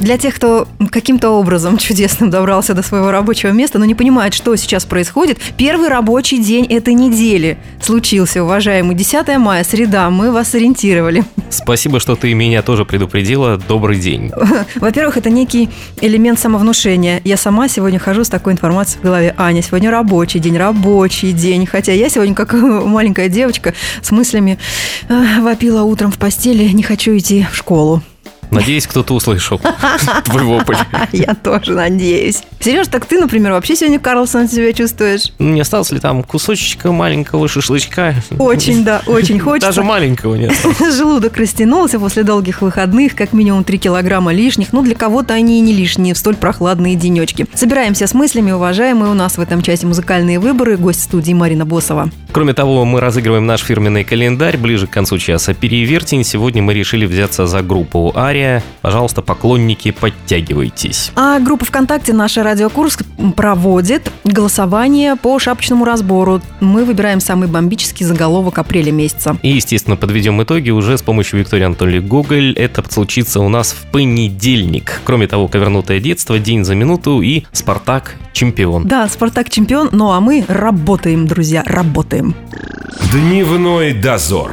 Для тех, кто каким-то образом чудесным добрался до своего рабочего места, но не понимает, что сейчас происходит, первый рабочий день этой недели случился, уважаемый. 10 мая, среда, мы вас ориентировали. Спасибо, что ты меня тоже предупредила. Добрый день. Во-первых, это некий элемент самовнушения. Я сама сегодня хожу с такой информацией в голове. Аня, сегодня рабочий день, рабочий день. Хотя я сегодня, как маленькая девочка, с мыслями э, вопила утром в постели, не хочу идти в школу. Надеюсь, кто-то услышал твой вопль. Я тоже надеюсь. Сереж, так ты, например, вообще сегодня Карлсон себя чувствуешь? Не осталось ли там кусочечка маленького шашлычка? Очень, да, очень хочется. Даже маленького нет. Желудок растянулся после долгих выходных, как минимум 3 килограмма лишних. Ну, для кого-то они и не лишние в столь прохладные денечки. Собираемся с мыслями, уважаемые. У нас в этом часе музыкальные выборы. Гость студии Марина Босова. Кроме того, мы разыгрываем наш фирменный календарь ближе к концу часа. Перевертень. Сегодня мы решили взяться за группу «Ария». Пожалуйста, поклонники, подтягивайтесь. А группа ВКонтакте «Наша Радио Курск» проводит голосование по шапочному разбору. Мы выбираем самый бомбический заголовок апреля месяца. И, естественно, подведем итоги уже с помощью Виктории Анатольевны Гоголь. Это случится у нас в понедельник. Кроме того, «Ковернутое детство», «День за минуту» и «Спартак. Чемпион». Да, «Спартак. Чемпион», ну а мы работаем, друзья, работаем. Дневной дозор.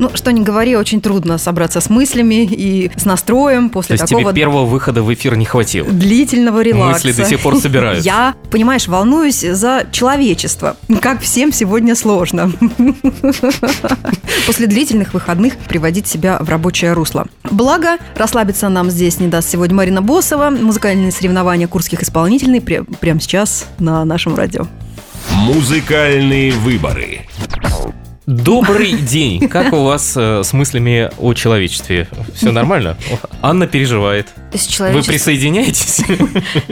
Ну, что ни говори, очень трудно собраться с мыслями и с настроем после То есть такого тебе первого выхода в эфир не хватило? длительного релакса. Мысли до сих пор собираются. Я, понимаешь, волнуюсь за человечество. Как всем сегодня сложно. После длительных выходных приводить себя в рабочее русло. Благо, расслабиться нам здесь не даст сегодня Марина Босова. Музыкальные соревнования курских исполнительных пре- прямо сейчас на нашем радио. Музыкальные выборы. Добрый день. Как у вас э, с мыслями о человечестве? Все нормально? Анна переживает. С, Вы человечес- присоединяетесь?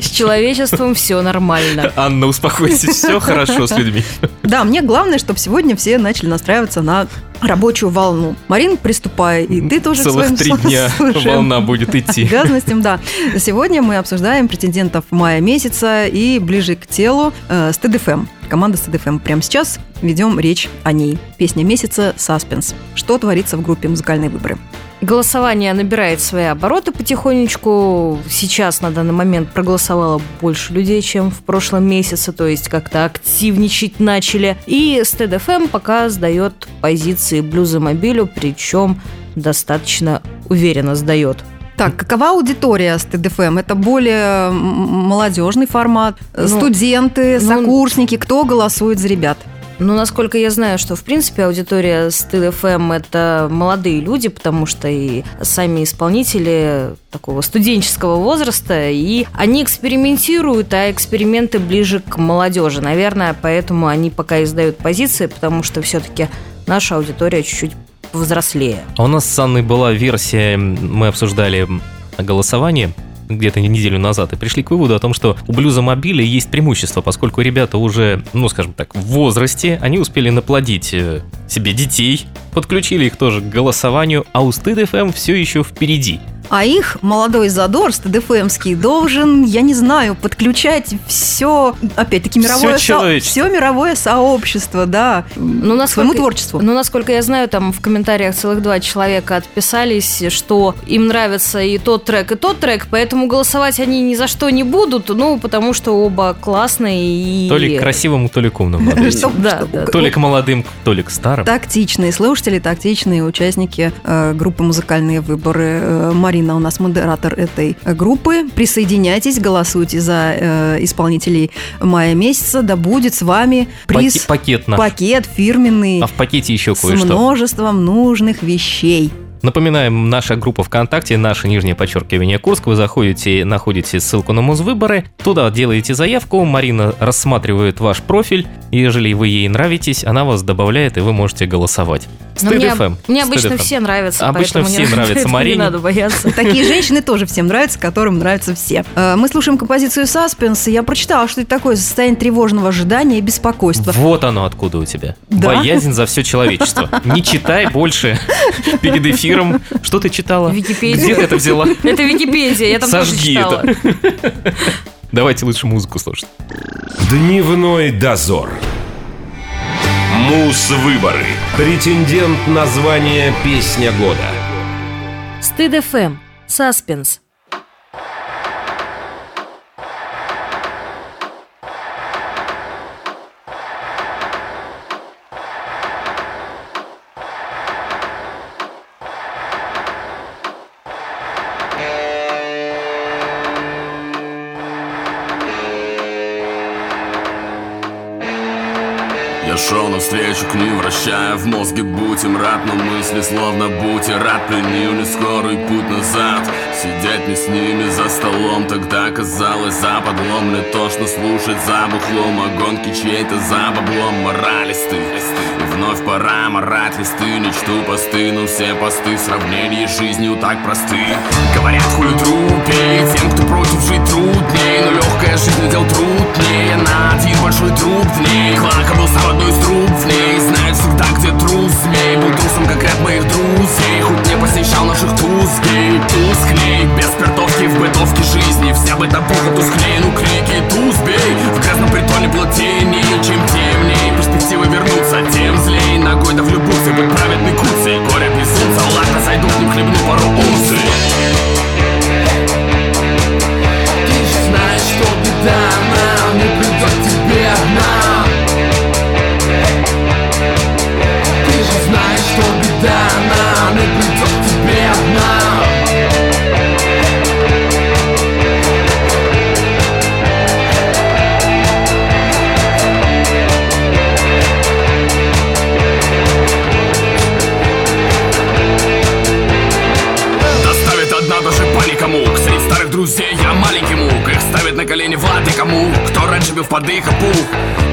с человечеством все нормально. Анна, успокойтесь, все хорошо с людьми. Да, мне главное, чтобы сегодня все начали настраиваться на рабочую волну. Марин, приступай, и ты тоже к Целых своим три дня волна будет идти. обязанностям, да. Сегодня мы обсуждаем претендентов мая месяца и ближе к телу э, Стыд FM. Команда Стыд FM. Прямо сейчас ведем речь о ней. Песня месяца «Саспенс». Что творится в группе «Музыкальные выборы»? Голосование набирает свои обороты потихонечку. Сейчас на данный момент проголосовало больше людей, чем в прошлом месяце, то есть как-то активничать начали. И Стыд FM пока сдает позиции Блюзомобилю, причем достаточно уверенно сдает. Так, какова аудитория СТДФМ? Это более молодежный формат, Ну, студенты, ну, сокурсники. Кто голосует за ребят? Ну, насколько я знаю, что, в принципе, аудитория с ТДФМ – это молодые люди, потому что и сами исполнители такого студенческого возраста, и они экспериментируют, а эксперименты ближе к молодежи. Наверное, поэтому они пока издают позиции, потому что все-таки наша аудитория чуть-чуть повзрослее. А у нас с Анной была версия, мы обсуждали голосование где-то неделю назад и пришли к выводу о том, что у блюза мобиля есть преимущество, поскольку ребята уже, ну скажем так, в возрасте, они успели наплодить э, себе детей, подключили их тоже к голосованию, а у Стыд ФМ все еще впереди. А их молодой задор СТДФМский должен, я не знаю, подключать все, опять-таки, мировое, человечество. все мировое сообщество, да, Ну, к своему творчеству. Ну, насколько я знаю, там в комментариях целых два человека отписались, что им нравится и тот трек, и тот трек, поэтому голосовать они ни за что не будут, ну, потому что оба классные и... То ли к красивому, то ли к умному. То ли к молодым, то ли к старым. Тактичные слушатели, тактичные участники э, группы «Музыкальные выборы». Э, Марина у нас модератор этой э, группы. Присоединяйтесь, голосуйте за э, исполнителей мая месяца. Да будет с вами приз, Паки- Пакет наш. пакет фирменный А в пакете еще с кое-что. множеством нужных вещей. Напоминаем, наша группа ВКонтакте, наше нижнее подчеркивание Курск. Вы заходите, находите ссылку на Музвыборы, туда делаете заявку, Марина рассматривает ваш профиль, и ежели вы ей нравитесь, она вас добавляет, и вы можете голосовать. Но Стыд мне, FM. мне Стыд обычно FM. все нравятся, Обычно поэтому все не, нравятся Марине. Не надо бояться. Такие женщины тоже всем нравятся, которым нравятся все. Э, Мы слушаем композицию «Саспенс», и я прочитала, что это такое состояние тревожного ожидания и беспокойства. Вот оно откуда у тебя. Да? Боязнь за все человечество. Не читай больше перед эфиром. Что ты читала? Википедию. Где ты это взяла? Это Википедия, я там тоже Сожги читала. это. Давайте лучше музыку слушать. Дневной дозор. Мус-выборы. Претендент на звание «Песня года». Стыд ФМ. Саспенс. Навстречу к ним, вращая в мозге будем рад Но мысли словно бутерат Приняли скорый путь назад. Сидеть не с ними за столом Тогда казалось за подлом Мне тошно слушать за бухлом О гонке чьей-то за баблом. Моралисты И вновь пора морать листы Не чту посты, но все посты Сравнения с жизнью так просты. Говорят хули трупей Тем, кто против жить трудней Но легкая жизнь дел труднее На один большой труп в ней Клака был сам одной из в ней Знает всегда, где трус. Змей Был трусом, как ряд моих друзей. Хоть не посещал наших тузгей Тусклей, без спиртовки в бытовке жизни. Вся бытовуха тусклей, ну крики тузбей В грязном притоне плотнее, чем темней Перспективы вернуться, тем злей. Ногой да влюбился, быть праведный куцей Горе безумца, ладно, зайду к ним, хлебну пару унций. Ты же знаешь, что беда нам не придет тебе нам Ты же знаешь, что беда нам раньше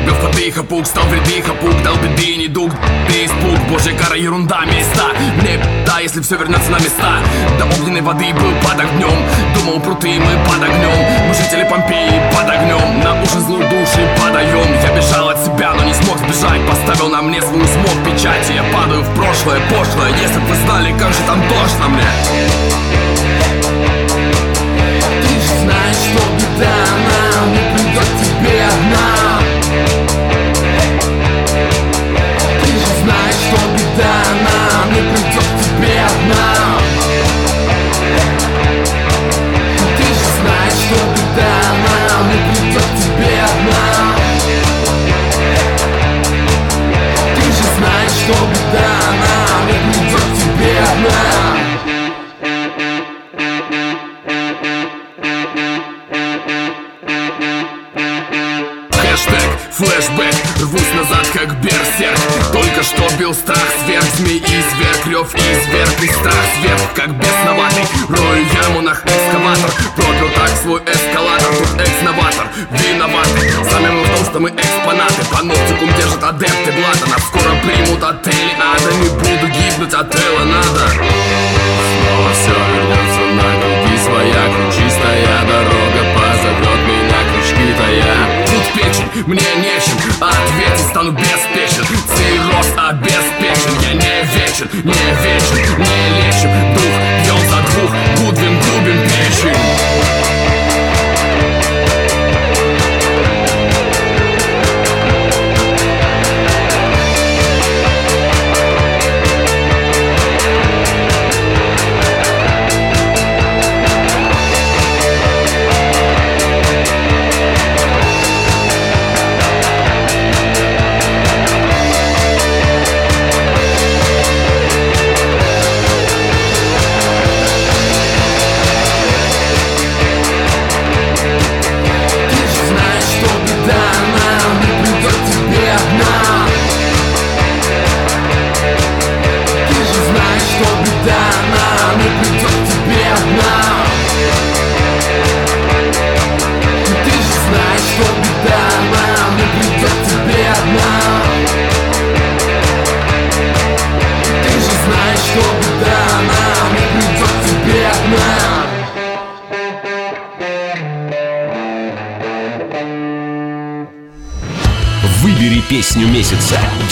бил в поды и хапук Бил в поды и хапук, Дал беды и недуг, ты испуг Божья кара, ерунда, места Мне да, если все вернется на места До огненной воды был под огнем Думал, пруты мы под огнем Мы жители Помпеи под огнем На уши злой души подаем Я бежал от себя, но не смог сбежать. Поставил на мне свою смог печать я падаю в прошлое, пошлое. Если бы вы знали, как же там тошно мне ты же знаешь, что беда нам не придет тебе одна Ты же знаешь, что беда нам не придет тебе одна. Ты же знаешь, что беда нам не придет тебе одна. Ты же знаешь, что беда нам не придет тебе одна. Хэштег как берсерк. Только что бил страх сверх Змей и зверг, рев и зверг И страх сверх, как бесноватый Рою яму на экскаватор. Пропил так свой эскалатор. Тут экс-новатор, виноватый Сами мы в том, что мы экспонаты. По ногтикум держат адепты блата. Нас скоро примут отели ада. Не буду гибнуть от надо. Снова все вернется на круги своя. Ключистая дорога позовет меня. Крючки-то я Тут печень, мне нечем ответить Стану беспечен, цирроз обеспечен. Я не вечен, не вечен, не лечим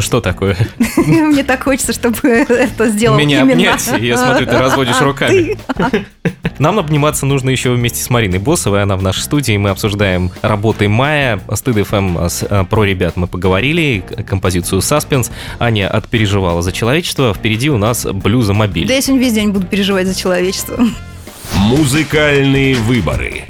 Что такое? Мне так хочется, чтобы это сделал Меня обнять, я смотрю, ты разводишь руками. Нам обниматься нужно еще вместе с Мариной Босовой. Она в нашей студии. Мы обсуждаем работы Мая. Стыд ФМ э, про ребят мы поговорили. Композицию «Саспенс». Аня отпереживала за человечество. Впереди у нас блюзомобиль. Да я сегодня весь день буду переживать за человечество. Музыкальные выборы.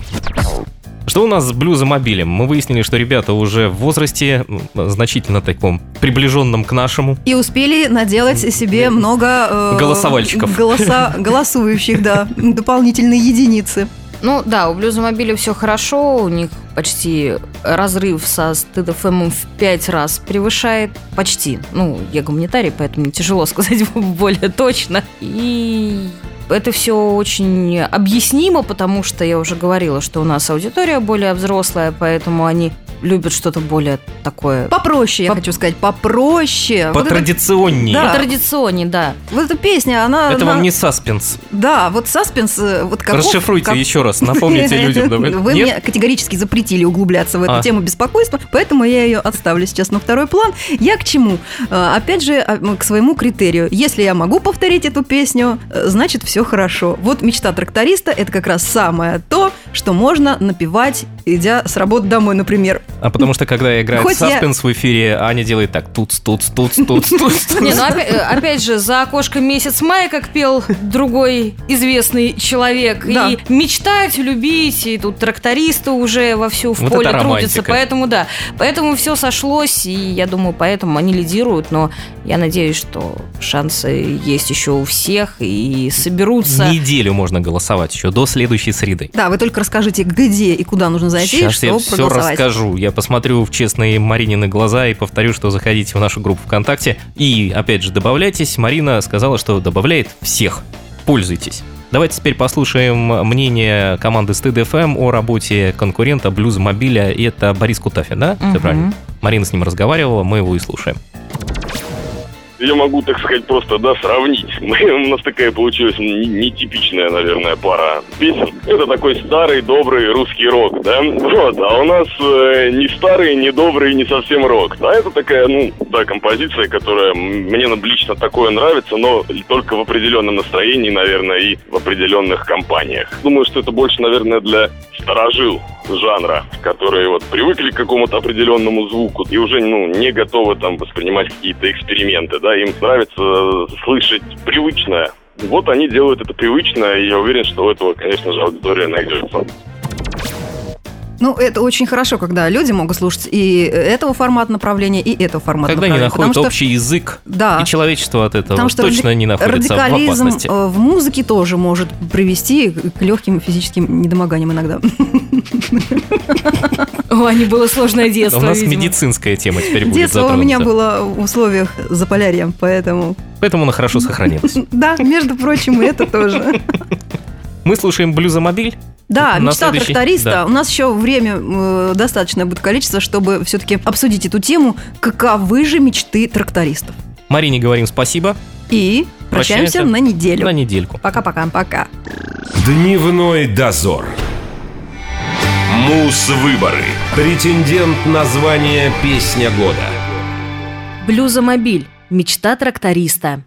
Что у нас с блюзомобилем? Мы выяснили, что ребята уже в возрасте значительно таком приближенном к нашему. И успели наделать себе много... э, Голосовальщиков. Голоса, голосующих, да. Дополнительные единицы. Ну да, у Блюзомобиля все хорошо, у них почти разрыв со стыд.фм в пять раз превышает почти. Ну, я гуманитарий, поэтому мне тяжело сказать более точно. И это все очень объяснимо, потому что я уже говорила, что у нас аудитория более взрослая, поэтому они любят что-то более такое Попроще, я Поп- хочу сказать, попроще. Вот это- Потрадиционнее. Да. традиционнее, да. Вот эта песня, она... Это она- вам не саспенс. Да, вот саспенс, э, вот каков... Расшифруйте как- еще раз, напомните людям. Вы Нет? мне категорически запретили углубляться в эту А. тему беспокойства, поэтому я ее отставлю сейчас на второй план. Я к чему? Э, Опять же, а, к своему критерию. Если я могу повторить эту песню, э, значит, все хорошо. Вот мечта тракториста – это как раз самое то, что можно напевать, идя с работы домой, например. А потому что когда играет Хоть я- саспенс в эфире, Аня делает так туц туц туц туц туц. Не, ну опять, э, опять же, за окошком месяц мая, как пел другой известный человек. Да. И мечтать, любить, и тут трактористы уже вовсю в Вот поле трудятся. Поэтому да. Поэтому все сошлось, и я думаю, поэтому они лидируют. Но я надеюсь, что шансы есть еще у всех, и соберутся. Неделю можно голосовать еще до следующей среды. Да, вы только расскажите, где и куда нужно зайти, Сейчас чтобы я все проголосовать. расскажу. Я посмотрю в честные Маринины глаза и повторю, что заходите в нашу группу ВКонтакте. И, опять же, добавляйтесь. Марина сказала, что добавляет всех. Пользуйтесь. Давайте теперь послушаем мнение команды Стыд ФМ о работе конкурента Блюз Мобиля. И это Борис Кутафин, да? Все Мгм. правильно? Марина с ним разговаривала, мы его и слушаем. Я могу, так сказать, просто, да, сравнить. Мы, у нас такая получилась не- нетипичная, наверное, пара песен. Это такой старый, добрый русский рок, да? Вот, а у нас э, не старый, не добрый, не совсем рок. А это такая, ну, да, композиция, которая мне лично такое нравится, но только в определенном настроении, наверное, и в определенных компаниях. Думаю, что это больше, наверное, для старожил жанра, которые вот привыкли к какому-то определенному звуку и уже ну не готовы там воспринимать какие-то эксперименты, да, им нравится э, слышать привычное. Вот они делают это привычно, и я уверен, что у этого, конечно же, аудитория найдется. Ну, это очень хорошо, когда люди могут слушать и этого формата направления, и этого формата Когда они направления. находят Потому что- общий язык, Да. и человечество от этого Потому что точно ради- не находится в радикализм опасности. э, в музыке тоже может привести к легким физическим недомоганиям иногда. У Ани было сложное детство, У нас медицинская тема теперь будет Детство у меня было в условиях заполярья, поэтому... Поэтому она хорошо сохранилась. Да, между прочим, и это тоже. Мы слушаем блюзомобиль. Да, На мечта следующий- тракториста. да. У нас еще время э, достаточное будет количество, чтобы все-таки обсудить эту тему. Каковы же мечты трактористов? Марине говорим спасибо. И прощаемся, Прощаемся на неделю. На недельку. Пока-пока. Пока. Дневной дозор. Мус-выборы. Претендент на звание «Песня года». Блюзомобиль. Мечта тракториста.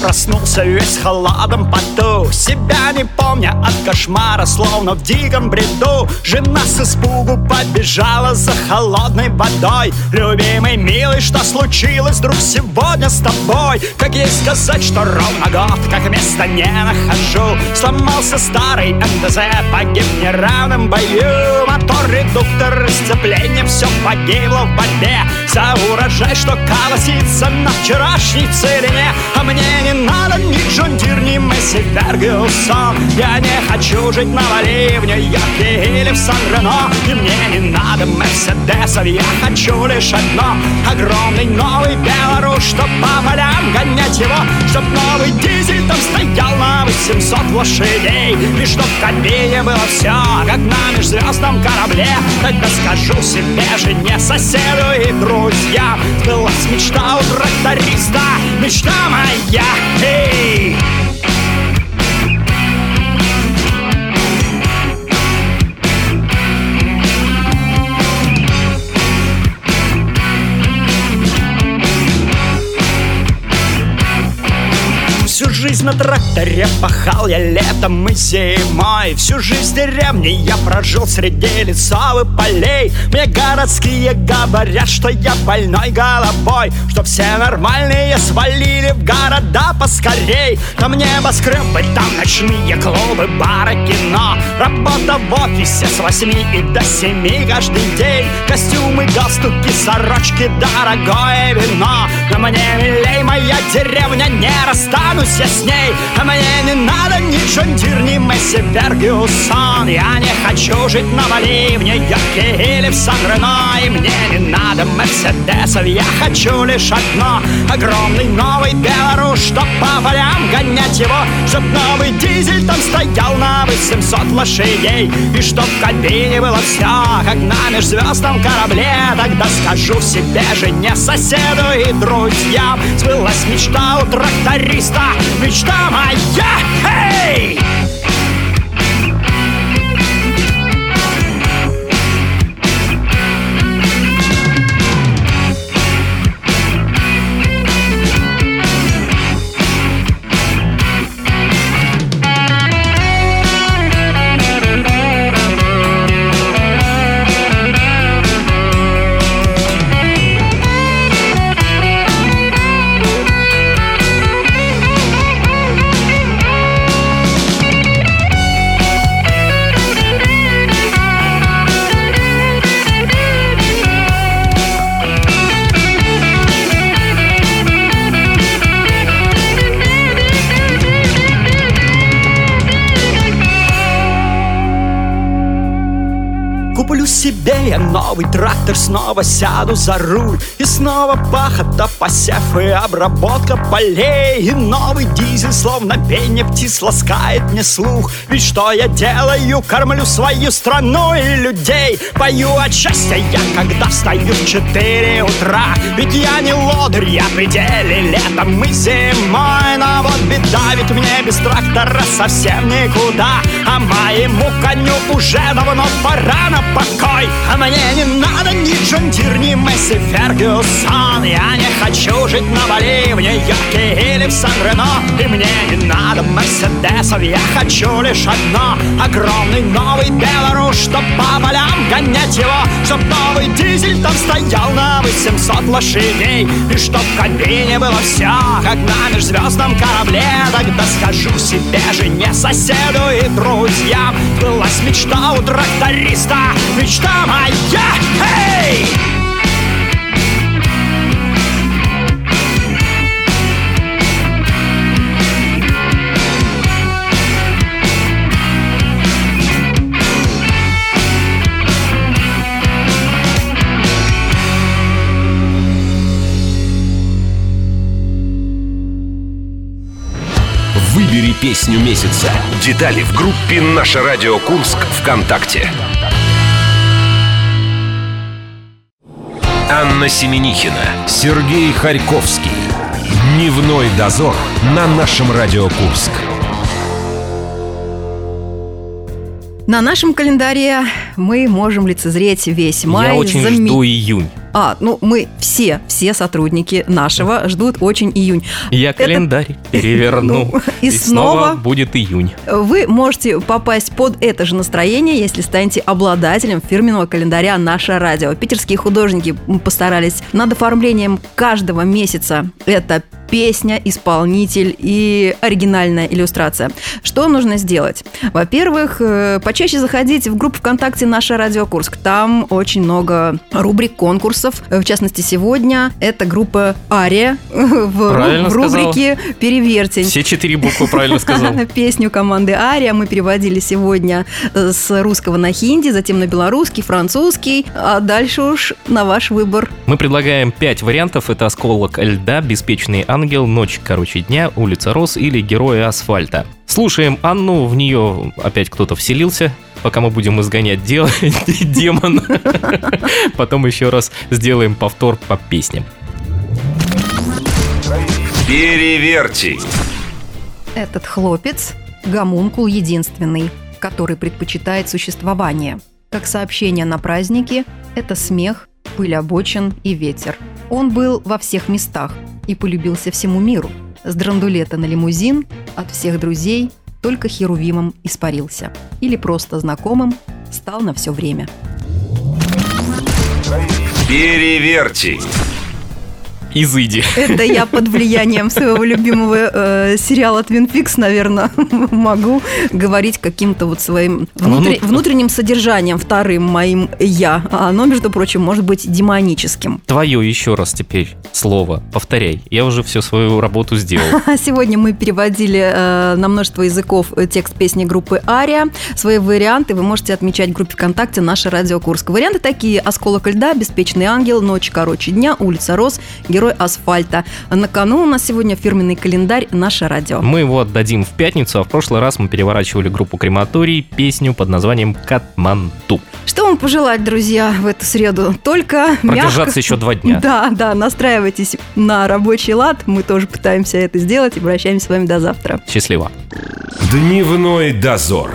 Проснулся весь в холодном поту. Себя не помня от кошмара, словно в диком бреду. Жена с испугу побежала за холодной водой. Любимый, милый, что случилось вдруг сегодня с тобой? Как ей сказать, что ровно год, как места не нахожу? Сломался старый МТЗ, погиб в неравном бою Мотор, редуктор, сцепление, все погибло в борьбе. За урожай, что колосится на вчерашней целине А мне не не надо ни Джон ни Месси Фергюсон Я не хочу жить на Бали, в Нью-Йорке или в Сан-Рено И мне не надо Мерседесов, я хочу лишь одно Огромный новый Беларусь, чтоб по полям гонять его Чтоб новый дизель там стоял на 800 лошадей. И чтоб кабине было все, как на межзвездном корабле. Тогда скажу себе, жене, соседу и друзьям. Сбылась мечта у тракториста, мечта моя, Hey! Эй! жизнь на тракторе пахал я летом и зимой. Всю жизнь в деревне я прожил среди лесов и полей. Мне городские говорят, что я больной головой Что все нормальные свалили в города поскорей. Там небоскребы, там ночные клубы, бары, кино. Работа в офисе с восьми и до семи каждый день. Костюмы, галстуки, сорочки, дорогое вино Но мне милей моя деревня, не расстанусь я с ней. А мне не надо ни John Deere, ни Massey Ferguson Я не хочу жить на Бали, в Нью-Йорке или в Сан-Ремо И мне не надо Мерседесов, я хочу лишь одно. Огромный новый Беларусь, чтоб по полям гонять его. Чтоб новый дизель там стоял на 800 лошадей. И чтоб в кабине было все, как на межзвездном корабле. Тогда скажу себе, жене, соседу и друзьям Сбылась мечта у тракториста, мечта моя, эй! себе новый трактор Снова сяду за руль. И снова пахота, посев и обработка полей. И новый дизель, словно пение птиц Ласкает мне слух. Ведь что я делаю? Кормлю свою страну и людей. Пою от счастья я, когда встаю в 4 утра. Ведь я не лодырь, я в пределе летом и зимой. Но вот беда, ведь мне без трактора совсем никуда. А моему коню уже давно пора на покой. А мне не надо ни John Deere, ни Massey Ferguson. Я не хочу жить на Бали, в Нью-Йорке или в Сан-Рено. И мне не надо Мерседесов, я хочу лишь одно. Огромный новый Беларусь, чтоб по полям гонять его. Чтоб новый дизель там стоял на 800 лошадей. И чтоб в кабине было все, как на межзвездном корабле. Тогда скажу себе, жене, соседу и друзьям. Сбылась мечта у тракториста, мечта моя, песню месяца. Детали в группе «Наше радио Курск» ВКонтакте. Анна Семенихина, Сергей Харьковский. Дневной дозор на нашем Радио Курск. На нашем календаре мы можем лицезреть весь май. Я очень Заме- жду июнь. А, ну мы все, все сотрудники нашего ждут очень июнь. Я Это- календарь переверну. Ну, и снова- будет июнь. Вы можете попасть под это же настроение, если станете обладателем фирменного календаря «Наше радио». Питерские художники постарались над оформлением каждого месяца. Это песня, исполнитель и оригинальная иллюстрация. Что нужно сделать? Во-первых, э, почаще заходить в группу ВКонтакте «Наша Радио Курск». Там очень много рубрик, конкурсов. В частности, сегодня это группа «Ария» в, Правильно в сказал. рубрике «Перевертень». Все четыре буквы правильно сказал. Песню команды «Ария» мы переводили сегодня э, с русского на хинди, затем на белорусский, французский, а дальше уж на ваш выбор. Мы предлагаем пять вариантов. Это «Осколок льда», «Беспечный ангел», «Ночь короче дня», «Улица роз» или «Герои асфальта». Слушаем Анну, в нее опять кто-то вселился, пока мы будем изгонять де- демона. Потом еще раз сделаем повтор по песням. Переверьте. Этот хлопец – гомункул единственный, который предпочитает существование. Как сообщение на празднике – это смех, пыль обочин и ветер. Он был во всех местах и полюбился всему миру. С драндулета на лимузин от всех друзей только херувимом испарился. Или просто знакомым стал на все время. Переверьте. Изыди. Это я под влиянием своего любимого э, сериала Twin Peaks, наверное, могу говорить каким-то вот своим внутри- Ну, ну, внутренним содержанием, вторым моим я. А оно, между прочим, может быть демоническим. Твое еще раз теперь слово. Повторяй. Я уже всю свою работу сделал. Сегодня мы переводили э, на множество языков текст песни группы Ария. Свои варианты вы можете отмечать в группе ВКонтакте «Наша Радио Курск». Варианты такие «Осколок льда», «Беспечный ангел», «Ночь короче дня», «Улица роз», «Герой асфальта». На кону у нас сегодня фирменный календарь «Наше радио». Мы его отдадим в пятницу, а в прошлый раз мы переворачивали группу Крематорий, песню под названием «Катманту». Что вам пожелать, друзья, в эту среду? Только Продержаться мягко- еще два дня. Да, да, настраивайтесь на рабочий лад. Мы тоже пытаемся это сделать. Обращаемся с вами до завтра. Счастливо. Дневной дозор.